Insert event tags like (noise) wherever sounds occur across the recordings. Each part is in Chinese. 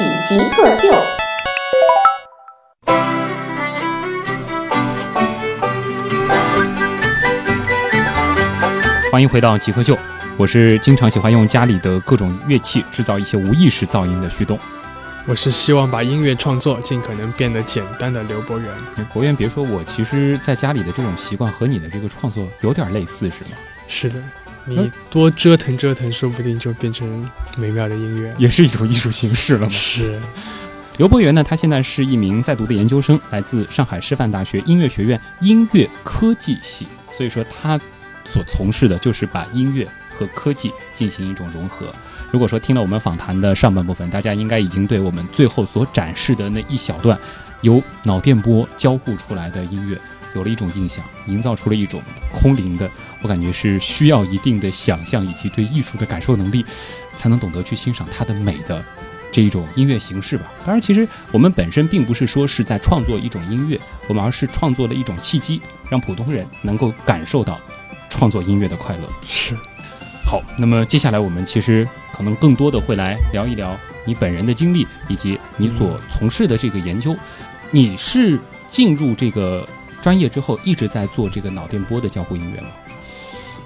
正在为您开启极客秀。欢迎回到极客秀，我是经常喜欢用家里的各种乐器制造一些无意识噪音的旭东。我是希望把音乐创作尽可能变得简单的刘博元。博元，别说我，其实在家里的这种习惯和你的这个创作有点类似，是吗？是的，你多折腾折腾，说不定就变成美妙的音乐，也是一种艺术形式了嘛？是。刘博元呢，他现在是一名在读的研究生，来自上海师范大学音乐学院音乐科技系，所以说他。所从事的就是把音乐和科技进行一种融合。如果说听了我们访谈的上半部分，大家应该已经对我们最后所展示的那一小段由脑电波交互出来的音乐有了一种印象，营造出了一种空灵的，我感觉是需要一定的想象以及对艺术的感受能力，才能懂得去欣赏它的美的这一种音乐形式吧。当然，其实我们本身并不是说是在创作一种音乐，我们而是创作了一种契机，让普通人能够感受到。创作音乐的快乐是好，那么接下来我们其实可能更多的会来聊一聊你本人的经历以及你所从事的这个研究。你是进入这个专业之后一直在做这个脑电波的交互音乐吗？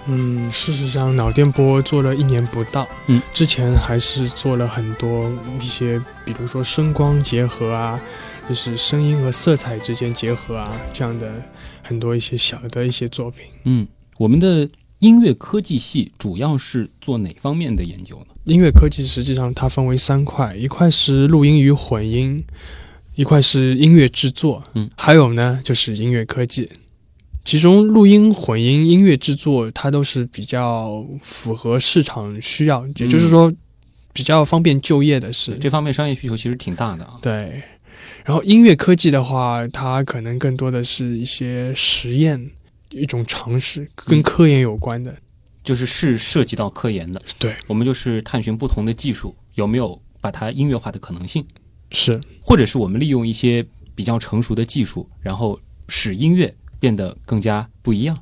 嗯，事实上脑电波做了一年不到，嗯，之前还是做了很多一些，比如说声光结合啊，就是声音和色彩之间结合啊，这样的很多一些小的一些作品，嗯。我们的音乐科技系主要是做哪方面的研究呢？音乐科技实际上它分为三块，一块是录音与混音，一块是音乐制作，嗯，还有呢就是音乐科技。其中录音、混音、音乐制作，它都是比较符合市场需要，也就是说比较方便就业的是这方面商业需求其实挺大的啊。对，然后音乐科技的话，它可能更多的是一些实验。一种尝试跟科研有关的，就是是涉及到科研的。对，我们就是探寻不同的技术有没有把它音乐化的可能性，是，或者是我们利用一些比较成熟的技术，然后使音乐变得更加不一样，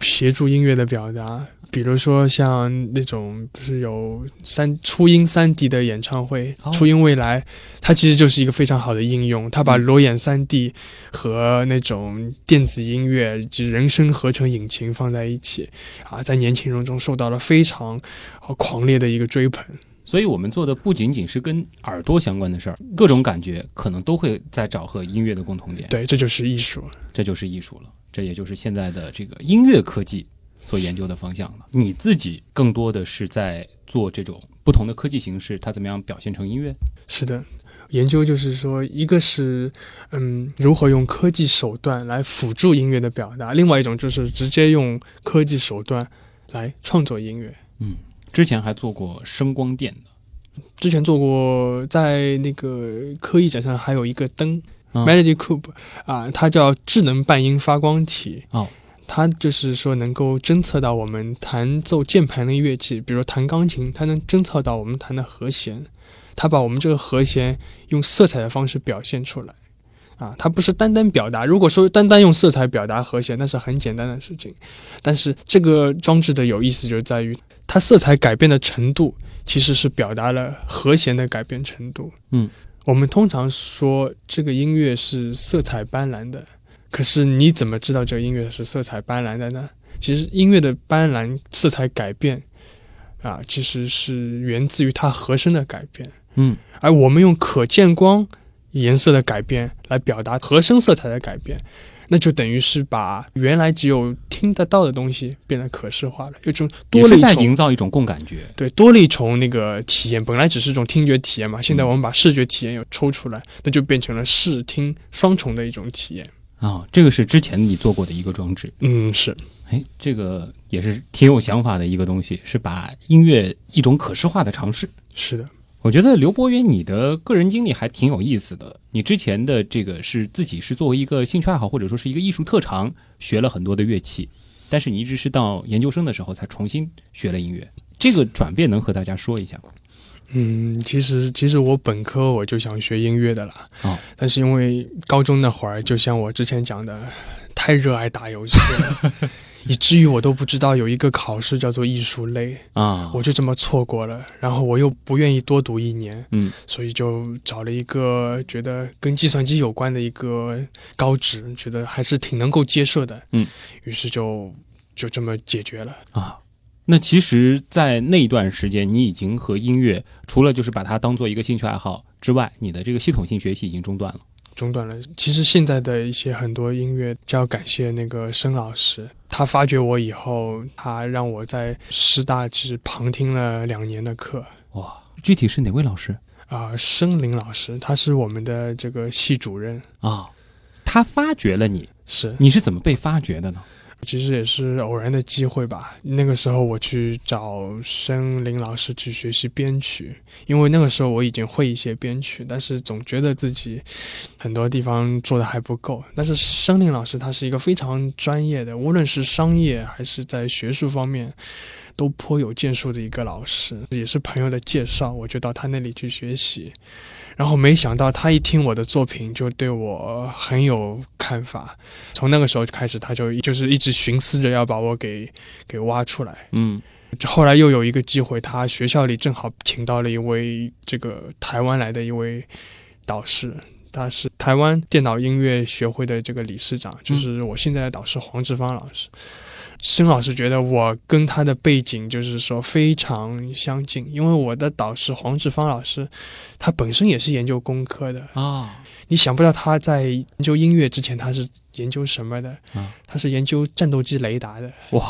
协助音乐的表达。比如说像那种不是有三初音三 D 的演唱会，初音未来，它其实就是一个非常好的应用。它把裸眼三 D 和那种电子音乐及人声合成引擎放在一起，啊，在年轻人中受到了非常狂烈的一个追捧。所以我们做的不仅仅是跟耳朵相关的事儿，各种感觉可能都会在找和音乐的共同点。对，这就是艺术，这就是艺术了，这也就是现在的这个音乐科技。所研究的方向了，你自己更多的是在做这种不同的科技形式，它怎么样表现成音乐？是的，研究就是说，一个是嗯，如何用科技手段来辅助音乐的表达，另外一种就是直接用科技手段来创作音乐。嗯，之前还做过声光电的，之前做过在那个科艺展上还有一个灯，Melody Cube 啊，它叫智能半音发光体。哦。它就是说能够侦测到我们弹奏键盘的乐器，比如弹钢琴，它能侦测到我们弹的和弦，它把我们这个和弦用色彩的方式表现出来，啊，它不是单单表达。如果说单单用色彩表达和弦，那是很简单的事情。但是这个装置的有意思就在于，它色彩改变的程度其实是表达了和弦的改变程度。嗯，我们通常说这个音乐是色彩斑斓的。可是你怎么知道这个音乐是色彩斑斓的呢？其实音乐的斑斓色彩改变，啊，其实是源自于它和声的改变。嗯，而我们用可见光颜色的改变来表达和声色彩的改变，那就等于是把原来只有听得到的东西变得可视化了，有种多了一重营造一种共感觉。对，多了一重那个体验，本来只是一种听觉体验嘛，现在我们把视觉体验又抽出来，那就变成了视听双重的一种体验。啊，这个是之前你做过的一个装置，嗯，是，哎，这个也是挺有想法的一个东西，是把音乐一种可视化的尝试。是的，我觉得刘博远你的个人经历还挺有意思的。你之前的这个是自己是作为一个兴趣爱好或者说是一个艺术特长学了很多的乐器，但是你一直是到研究生的时候才重新学了音乐。这个转变能和大家说一下吗？嗯，其实其实我本科我就想学音乐的啦，哦，但是因为高中那会儿，就像我之前讲的，太热爱打游戏了，以至于我都不知道有一个考试叫做艺术类，啊，我就这么错过了。然后我又不愿意多读一年，嗯所以就找了一个觉得跟计算机有关的一个高职，觉得还是挺能够接受的，嗯，于是就就这么解决了。啊。那其实，在那段时间，你已经和音乐除了就是把它当做一个兴趣爱好之外，你的这个系统性学习已经中断了。中断了。其实现在的一些很多音乐，就要感谢那个申老师，他发掘我以后，他让我在师大只旁听了两年的课。哇，具体是哪位老师啊、申林老师，他是我们的这个系主任，啊？他发掘了你，是，你是怎么被发掘的呢？其实也是偶然的机会吧。那个时候我去找申林老师去学习编曲，因为那个时候我已经会一些编曲，但是总觉得自己很多地方做的还不够。但是申林老师他是一个非常专业的，无论是商业还是在学术方面。都颇有建树的一个老师，也是朋友的介绍，我就到他那里去学习。然后没想到他一听我的作品，就对我很有看法。从那个时候开始，他就就是一直寻思着要把我给给挖出来。嗯后来又有一个机会，他学校里正好请到了一位这个台湾来的一位导师，他是台湾电脑音乐学会的这个理事长，就是我现在的导师黄志芳老师。申老师觉得我跟他的背景就是说非常相近，因为我的导师黄志芳老师，他本身也是研究工科的。啊你想不到他在研究音乐之前，他是研究什么的？啊他是研究战斗机雷达的。哇！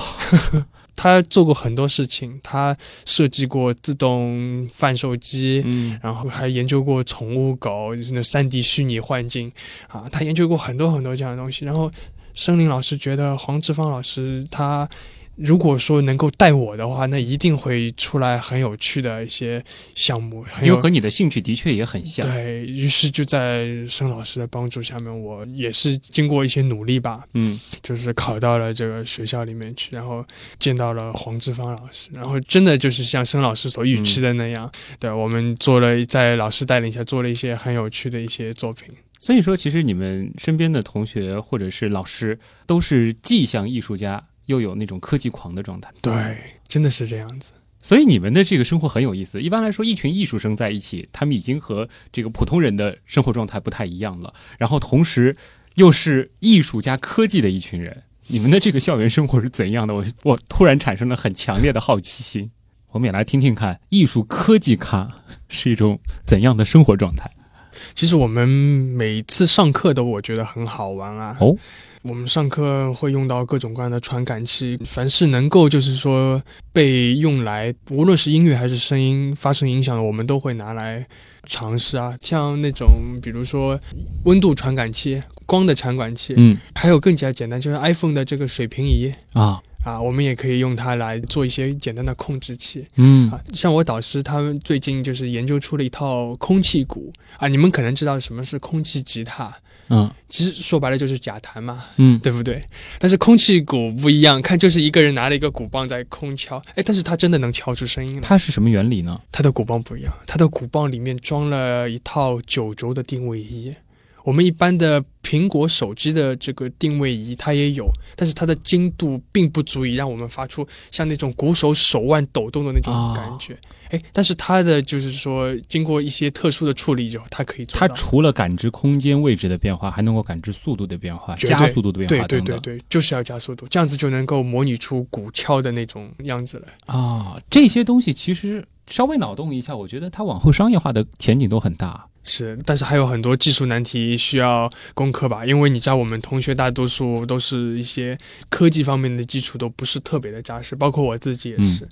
(laughs) 他做过很多事情，他设计过自动贩售机，嗯然后还研究过宠物狗，就是那三 D 虚拟幻境啊，他研究过很多很多这样的东西。然后申林老师觉得黄志芳老师他如果说能够带我的话，那一定会出来很有趣的一些项目，因为和你的兴趣的确也很像。对于是就在申老师的帮助下面，我也是经过一些努力吧，嗯就是考到了这个学校里面去，然后见到了黄志芳老师，然后真的就是像申老师所预期的那样，对我们做了在老师带领下做了一些很有趣的一些作品。所以说，其实你们身边的同学或者是老师，都是既像艺术家，又有那种科技狂的状态。对，真的是这样子。所以你们的这个生活很有意思。一般来说，一群艺术生在一起，他们已经和这个普通人的生活状态不太一样了。然后同时又是艺术加科技的一群人，你们的这个校园生活是怎样的？我我突然产生了很强烈的好奇心。我们也来听听看，艺术科技咖是一种怎样的生活状态？其实我们每次上课都我觉得很好玩啊。哦，我们上课会用到各种各样的传感器，凡是能够就是说被用来，无论是音乐还是声音发生影响的，我们都会拿来尝试啊。像那种比如说温度传感器、光的传感器，嗯还有更加简单，就是 iPhone 的这个水平仪啊，啊，我们也可以用它来做一些简单的控制器。嗯啊，像我导师他们最近就是研究出了一套空气鼓啊，你们可能知道什么是空气吉他，嗯其实说白了就是假弹嘛，嗯 (laughs) 对不对？但是空气鼓不一样，看就是一个人拿了一个鼓棒在空敲，哎，但是它真的能敲出声音来。它是什么原理呢？它的鼓棒不一样，它的鼓棒里面装了一套九轴的定位仪。我们一般的苹果手机的这个定位仪它也有，但是它的精度并不足以让我们发出像那种鼓手手腕抖动的那种哦感觉。哎、但是它的就是说，经过一些特殊的处理之后，它可以。它除了感知空间位置的变化，还能够感知速度的变化、加速度的变化等等。对对对，就是要加速度，这样子就能够模拟出鼓敲的那种样子来。啊，这些东西其实稍微脑洞一下，我觉得它往后商业化的前景都很大。是，但是还有很多技术难题需要攻克吧，因为你知道我们同学大多数都是一些科技方面的基础都不是特别的扎实，包括我自己也是。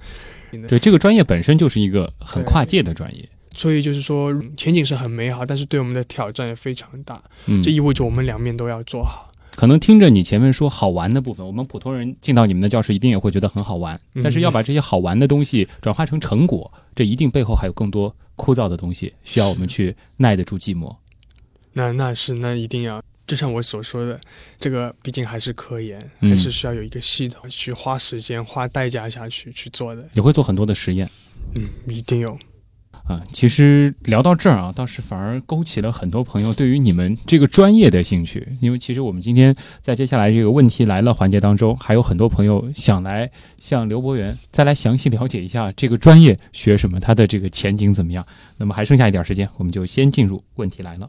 对，这个专业本身就是一个很跨界的专业。所以就是说前景是很美好，但是对我们的挑战也非常大。嗯这意味着我们两面都要做好。可能听着你前面说好玩的部分，我们普通人进到你们的教室一定也会觉得很好玩，嗯但是要把这些好玩的东西转化成成果，这一定背后还有更多枯燥的东西，需要我们去耐得住寂寞。那那是那一定要，就像我所说的，这个毕竟还是科研，嗯还是需要有一个系统去花时间、花代价下去去做的。你会做很多的实验嗯，一定有。啊。其实聊到这儿啊，倒是反而勾起了很多朋友对于你们这个专业的兴趣，因为其实我们今天在接下来这个问题来了环节当中，还有很多朋友想来向刘博元再来详细了解一下这个专业学什么，它的这个前景怎么样。那么还剩下一点时间，我们就先进入问题来了。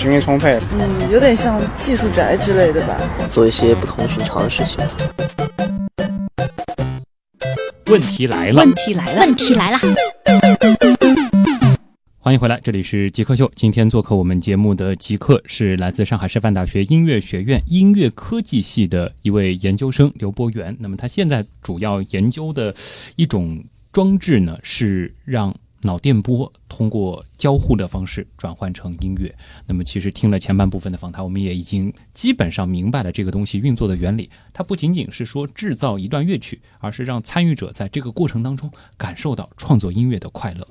精力充沛。嗯，有点像技术宅之类的吧。做一些不同寻常的事情。问题来了，问题来了，问题来了，欢迎回来，这里是极客秀。今天做客我们节目的极客是来自上海师范大学音乐学院音乐科技系的一位研究生刘博元。那么他现在主要研究的一种装置呢，是让脑电波通过交互的方式转换成音乐。那么其实听了前半部分的访谈，我们也已经基本上明白了这个东西运作的原理。它不仅仅是说制造一段乐曲，而是让参与者在这个过程当中感受到创作音乐的快乐。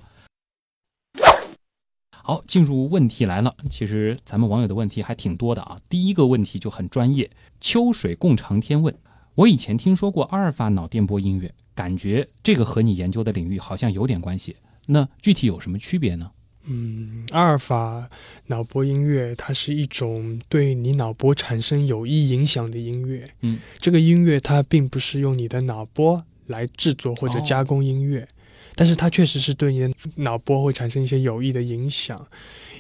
好，进入问题来了。其实咱们网友的问题还挺多的啊。第一个问题就很专业，秋水共长天问：我以前听说过阿尔法脑电波音乐，感觉这个和你研究的领域好像有点关系。那具体有什么区别呢？嗯，阿尔法脑波音乐它是一种对你脑波产生有益影响的音乐。嗯，这个音乐它并不是用你的脑波来制作或者加工音乐，但是它确实是对你的脑波会产生一些有益的影响。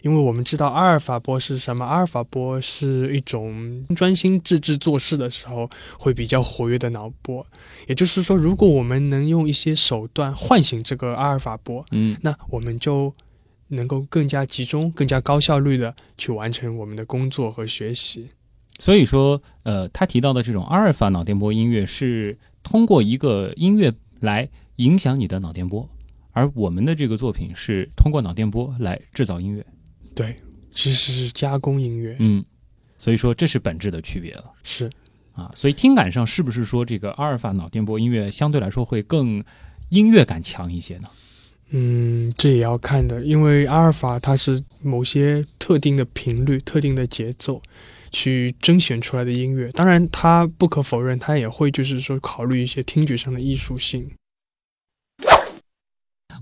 因为我们知道阿尔法波是什么？阿尔法波是一种专心致志做事的时候会比较活跃的脑波。也就是说，如果我们能用一些手段唤醒这个阿尔法波，嗯，那我们就能够更加集中、更加高效率的去完成我们的工作和学习。所以说，呃，他提到的这种阿尔法脑电波音乐是通过一个音乐来影响你的脑电波，而我们的这个作品是通过脑电波来制造音乐。对，其实是加工音乐。嗯，所以说这是本质的区别了。是啊，所以听感上是不是说这个阿尔法脑电波音乐相对来说会更音乐感强一些呢？嗯，这也要看的，因为阿尔法它是某些特定的频率、特定的节奏去甄选出来的音乐。当然，它不可否认，它也会就是说考虑一些听觉上的艺术性。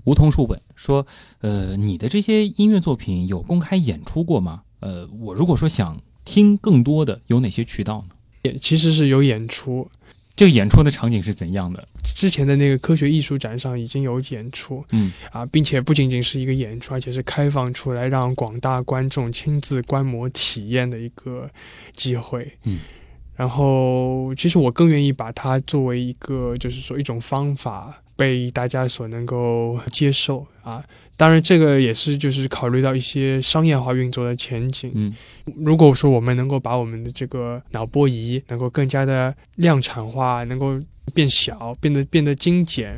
梧桐树问说：“呃，你的这些音乐作品有公开演出过吗？呃，我如果说想听更多的，有哪些渠道呢？也其实是有演出，这个演出的场景是怎样的？之前的那个科学艺术展上已经有演出，嗯啊，并且不仅仅是一个演出，而且是开放出来让广大观众亲自观摩体验的一个机会。嗯，然后其实我更愿意把它作为一个，就是说一种方法。被大家所能够接受啊，当然这个也是就是考虑到一些商业化运作的前景。嗯，如果说我们能够把我们的这个脑波仪能够更加的量产化，能够变小，变得变得精简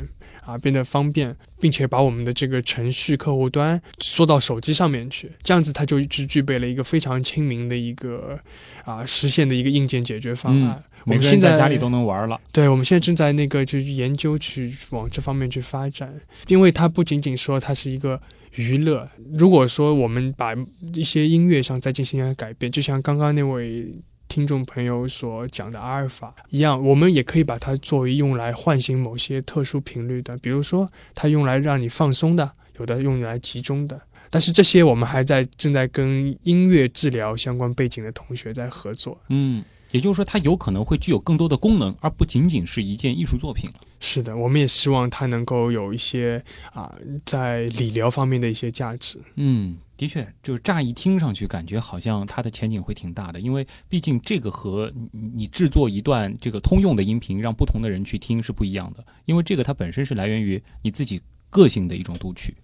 啊，变得方便，并且把我们的这个程序客户端缩到手机上面去，这样子它就具具备了一个非常亲民的一个啊实现的一个硬件解决方案。嗯每个人在家里都能玩了。对，我们现在正在那个就是研究去往这方面去发展，因为它不仅仅说它是一个娱乐。如果说我们把一些音乐上再进行一下改变，就像刚刚那位听众朋友所讲的阿尔法一样，我们也可以把它作为用来唤醒某些特殊频率的，比如说它用来让你放松的，有的用来集中的。但是这些我们还在正在跟音乐治疗相关背景的同学在合作。嗯。也就是说，它有可能会具有更多的功能，而不仅仅是一件艺术作品。是的，我们也希望它能够有一些啊，在理疗方面的一些价值。嗯，的确，就是乍一听上去，感觉好像它的前景会挺大的，因为毕竟这个和你你制作一段这个通用的音频，让不同的人去听是不一样的，因为这个它本身是来源于你自己个性的一种读取。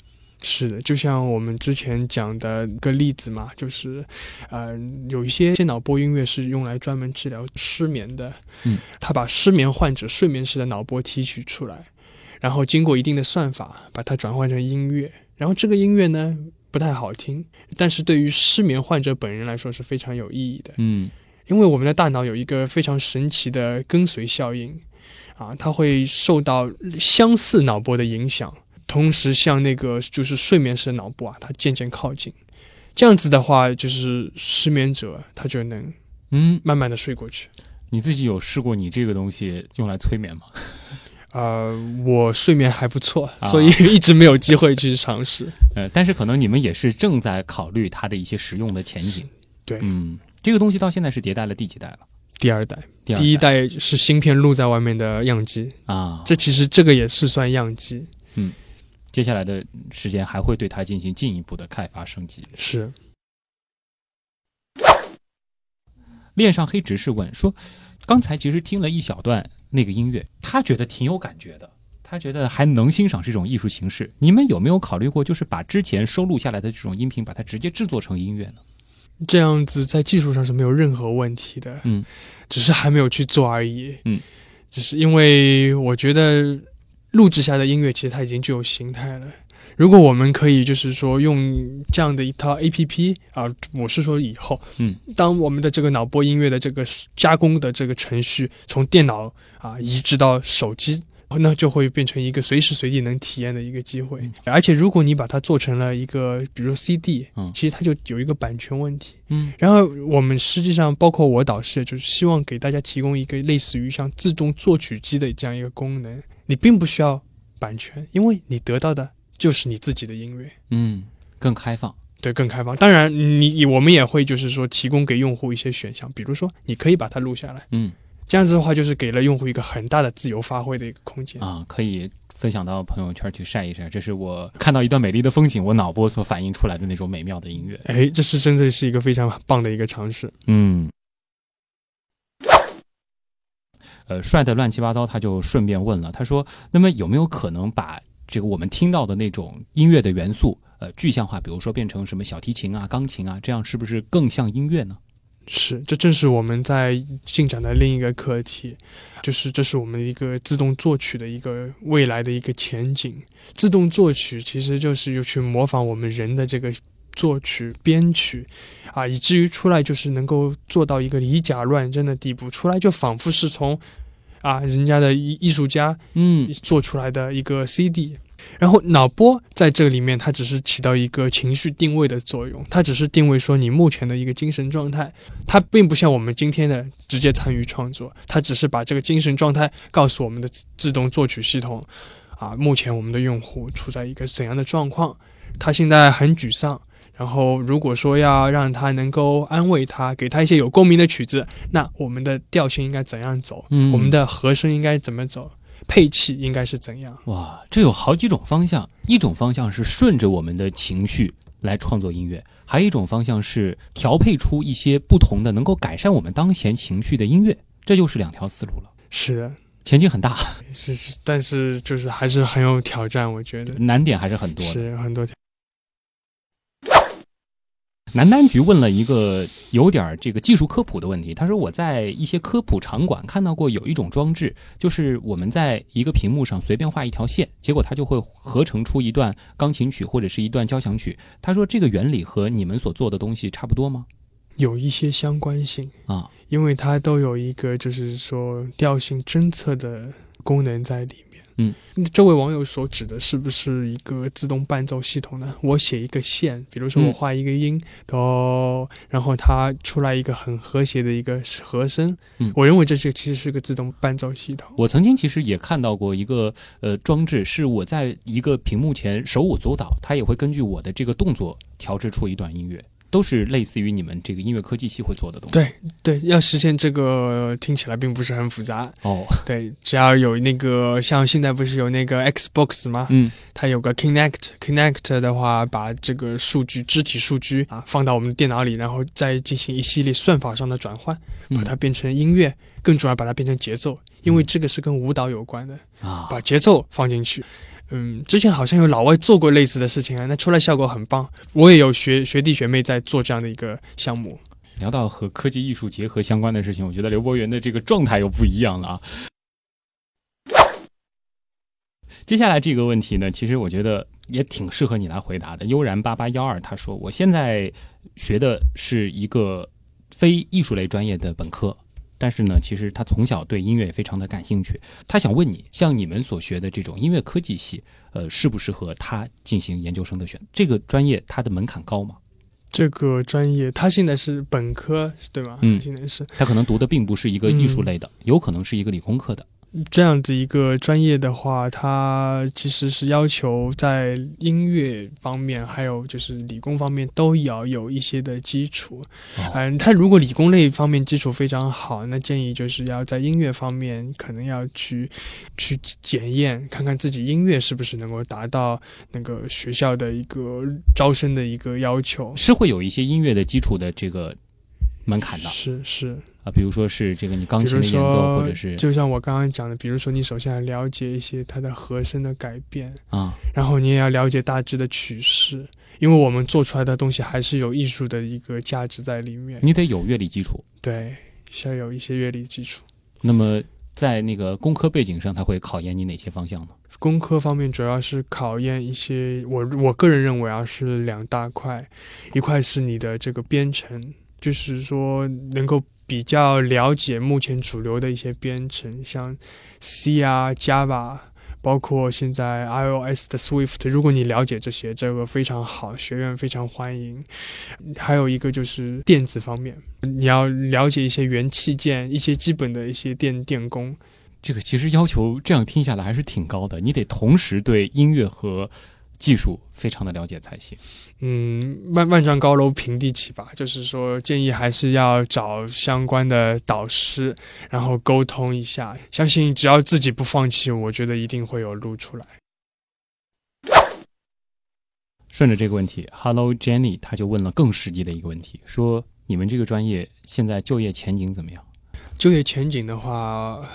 是的，就像我们之前讲的一个例子嘛，就是，呃，有一些脑波音乐是用来专门治疗失眠的，嗯，他把失眠患者睡眠时的脑波提取出来，然后经过一定的算法，把它转换成音乐，然后这个音乐呢不太好听，但是对于失眠患者本人来说是非常有意义的，嗯因为我们的大脑有一个非常神奇的跟随效应，啊，它会受到相似脑波的影响。同时向那个就是睡眠时的脑部啊，它渐渐靠近，这样子的话，就是失眠者他就能嗯，慢慢的睡过去。你自己有试过你这个东西用来催眠吗？呃，我睡眠还不错，啊所以一直没有机会去尝试。(laughs) 呃，但是可能你们也是正在考虑它的一些实用的前景。对，嗯，这个东西到现在是迭代了第几代了？第二代，第二第一代是芯片露在外面的样机，啊，这其实这个也是算样机。接下来的时间还会对它进行进一步的开发升级。是，恋上黑执事问说，刚才其实听了一小段那个音乐，他觉得挺有感觉的，他觉得还能欣赏这种艺术形式。你们有没有考虑过，就是把之前收录下来的这种音频，把它直接制作成音乐呢？这样子在技术上是没有任何问题的，嗯，只是还没有去做而已，嗯，只是因为我觉得录制下的音乐其实它已经具有形态了。如果我们可以就是说用这样的一套 A P P 啊，我是说以后，嗯，当我们的这个脑波音乐的这个加工的这个程序从电脑啊移植到手机。那就会变成一个随时随地能体验的一个机会，而且如果你把它做成了一个，比如 CD，嗯。其实它就有一个版权问题，嗯。然后我们实际上包括我导师，就是希望给大家提供一个类似于像自动作曲机的这样一个功能，你并不需要版权，因为你得到的就是你自己的音乐，嗯，更开放。对，更开放。当然你，我们也会就是说提供给用户一些选项，比如说你可以把它录下来，嗯这样子的话就是给了用户一个很大的自由发挥的一个空间。啊，可以分享到朋友圈去晒一晒。这是我看到一段美丽的风景，我脑波所反映出来的那种美妙的音乐。哎，这是真的是一个非常棒的一个尝试。嗯。呃，帅的乱七八糟，他就顺便问了，他说：“那么有没有可能把这个我们听到的那种音乐的元素，呃，具象化，比如说变成什么小提琴啊、钢琴啊，这样是不是更像音乐呢？”是，这正是我们在进展的另一个课题，就是这是我们一个自动作曲的一个未来的一个前景。自动作曲其实就是又去模仿我们人的这个作曲编曲啊，以至于出来就是能够做到一个以假乱真的地步，出来就仿佛是从啊人家的艺艺术家嗯做出来的一个 CD。然后脑波在这里面，它只是起到一个情绪定位的作用，它只是定位说你目前的一个精神状态，它并不像我们今天的直接参与创作，它只是把这个精神状态告诉我们的自自动作曲系统，啊，目前我们的用户处在一个怎样的状况，他现在很沮丧。然后，如果说要让他能够安慰他，给他一些有共鸣的曲子，那我们的调性应该怎样走？嗯我们的和声应该怎么走？配器应该是怎样？哇，这有好几种方向，一种方向是顺着我们的情绪来创作音乐，还有一种方向是调配出一些不同的能够改善我们当前情绪的音乐，这就是两条思路了。是的，前景很大，是 (laughs) 是，但是就是还是很有挑战，我觉得难点还是很多的。是很多挑。南丹局问了一个有点儿这个技术科普的问题，他说我在一些科普场馆看到过有一种装置，就是我们在一个屏幕上随便画一条线，结果它就会合成出一段钢琴曲或者是一段交响曲。他说这个原理和你们所做的东西差不多吗？有一些相关性啊，因为它都有一个就是说调性侦测的功能在里面。嗯，这位网友所指的是不是一个自动伴奏系统呢？我写一个线，比如说我嗯画一个音哆，然后它出来一个很和谐的一个和声。嗯我认为这是其实是个自动伴奏系统。我曾经其实也看到过一个呃装置，是我在一个屏幕前手舞足蹈，它也会根据我的这个动作调制出一段音乐，都是类似于你们这个音乐科技系会做的东西。对对，要实现这个听起来并不是很复杂。哦，对，只要有那个像现在不是有那个 Xbox 吗？嗯，它有个 Connect，Connect 的话，把这个数据、肢体数据啊放到我们的电脑里，然后再进行一系列算法上的转换，把它变成音乐，更主要把它变成节奏，因为这个是跟舞蹈有关的啊，把节奏放进去。嗯，嗯之前好像有老外做过类似的事情啊，那出来效果很棒。我也有学学弟学妹在做这样的一个项目。聊到和科技艺术结合相关的事情，我觉得刘博元的这个状态又不一样了啊。接下来这个问题呢，其实我觉得也挺适合你来回答的。悠然八八幺二他说：“我现在学的是一个非艺术类专业的本科。”但是呢，其实他从小对音乐也非常的感兴趣。他想问你，像你们所学的这种音乐科技系，呃，适不适合他进行研究生的选？这个专业它的门槛高吗？这个专业他现在是本科，对吗？嗯，现在是。他可能读的并不是一个艺术类的，有可能是一个理工科的。这样子一个专业的话，它其实是要求在音乐方面，还有就是理工方面都要有一些的基础。嗯，他如果理工类方面基础非常好，那建议就是要在音乐方面可能要去去检验，看看自己音乐是不是能够达到那个学校的一个招生的一个要求。是会有一些音乐的基础的这个门槛的。是是。啊，比如说是这个你钢琴的演奏，或者是就像我刚刚讲的，比如说你首先要了解一些它的和声的改变啊，然后你也要了解大致的曲式，因为我们做出来的东西还是有艺术的一个价值在里面。你得有乐理基础，对，需要有一些乐理基础。那么在那个工科背景上，它会考验你哪些方向呢？工科方面主要是考验一些，我我个人认为啊是两大块，一块是你的这个编程，就是说能够。比较了解目前主流的一些编程，像 C 啊、Java，包括现在 iOS 的 Swift。如果你了解这些，这个非常好，学院非常欢迎。还有一个就是电子方面，你要了解一些元器件，一些基本的一些电电工。这个其实要求这样听下来还是挺高的，你得同时对音乐和。技术非常的了解才行。嗯，万万丈高楼平地起吧，就是说建议还是要找相关的导师，然后沟通一下。相信只要自己不放弃，我觉得一定会有路出来。顺着这个问题，Hello Jenny，他就问了更实际的一个问题，说你们这个专业现在就业前景怎么样？就业前景的话。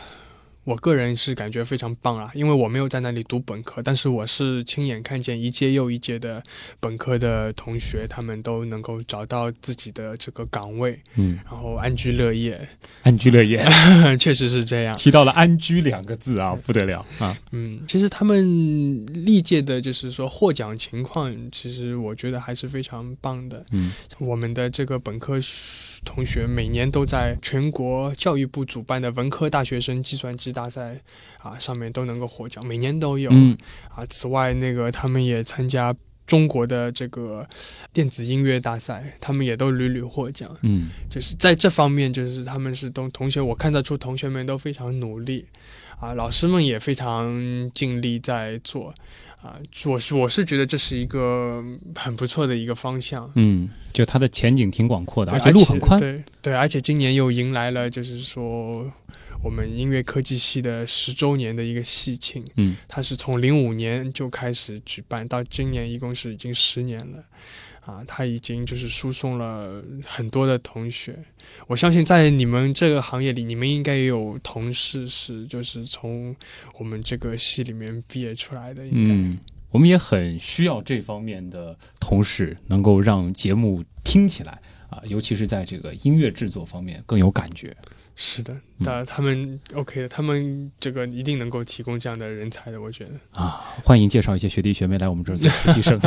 我个人是感觉非常棒啊，因为我没有在那里读本科，但是我是亲眼看见一届又一届的本科的同学，他们都能够找到自己的这个岗位，嗯，然后安居乐业，安居乐业，(laughs) 确实是这样。提到了“安居”两个字啊，不得了啊，嗯，其实他们历届的就是说获奖情况，其实我觉得还是非常棒的，嗯，我们的这个本科同学每年都在全国教育部主办的文科大学生计算机。大赛啊，上面都能够获奖，每年都有。嗯啊，此外，那个他们也参加中国的这个电子音乐大赛，他们也都屡屡获奖。嗯，就是在这方面，就是他们是同同学，我看得出同学们都非常努力，啊，老师们也非常尽力在做。啊，我是我是觉得这是一个很不错的一个方向。嗯，就它的前景挺广阔的，而且路很宽。对对，而且今年又迎来了，就是说。我们音乐科技系的十周年的一个喜庆，嗯，它是从零五年就开始举办，到今年一共是已经十年了，啊，他已经就是输送了很多的同学。我相信在你们这个行业里，你们应该也有同事是就是从我们这个系里面毕业出来的。嗯，我们也很需要这方面的同事，能够让节目听起来啊，尤其是在这个音乐制作方面更有感觉。是的，那他们 OK 的，他们这个一定能够提供这样的人才的，我觉得啊，欢迎介绍一些学弟学妹来我们这儿做实习生。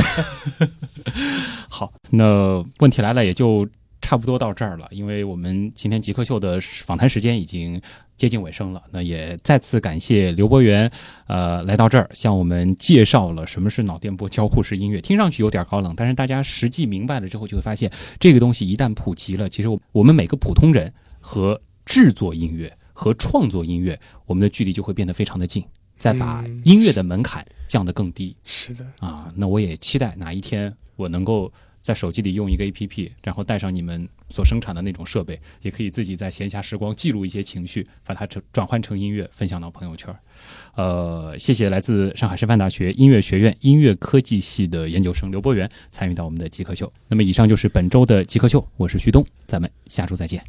(laughs) 好，那问题来了，也就差不多到这儿了，因为我们今天极客秀的访谈时间已经接近尾声了。那也再次感谢刘博元，呃，来到这儿向我们介绍了什么是脑电波交互式音乐，听上去有点高冷，但是大家实际明白了之后，就会发现这个东西一旦普及了，其实我们每个普通人和制作音乐和创作音乐，我们的距离就会变得非常的近，再把音乐的门槛降得更低。是的啊，那我也期待哪一天我能够在手机里用一个 APP，然后带上你们所生产的那种设备，也可以自己在闲暇时光记录一些情绪，把它成转换成音乐，分享到朋友圈。呃，谢谢来自上海师范大学音乐学院音乐科技系的研究生刘博元参与到我们的极客秀。那么以上就是本周的极客秀，我是旭东，咱们下周再见。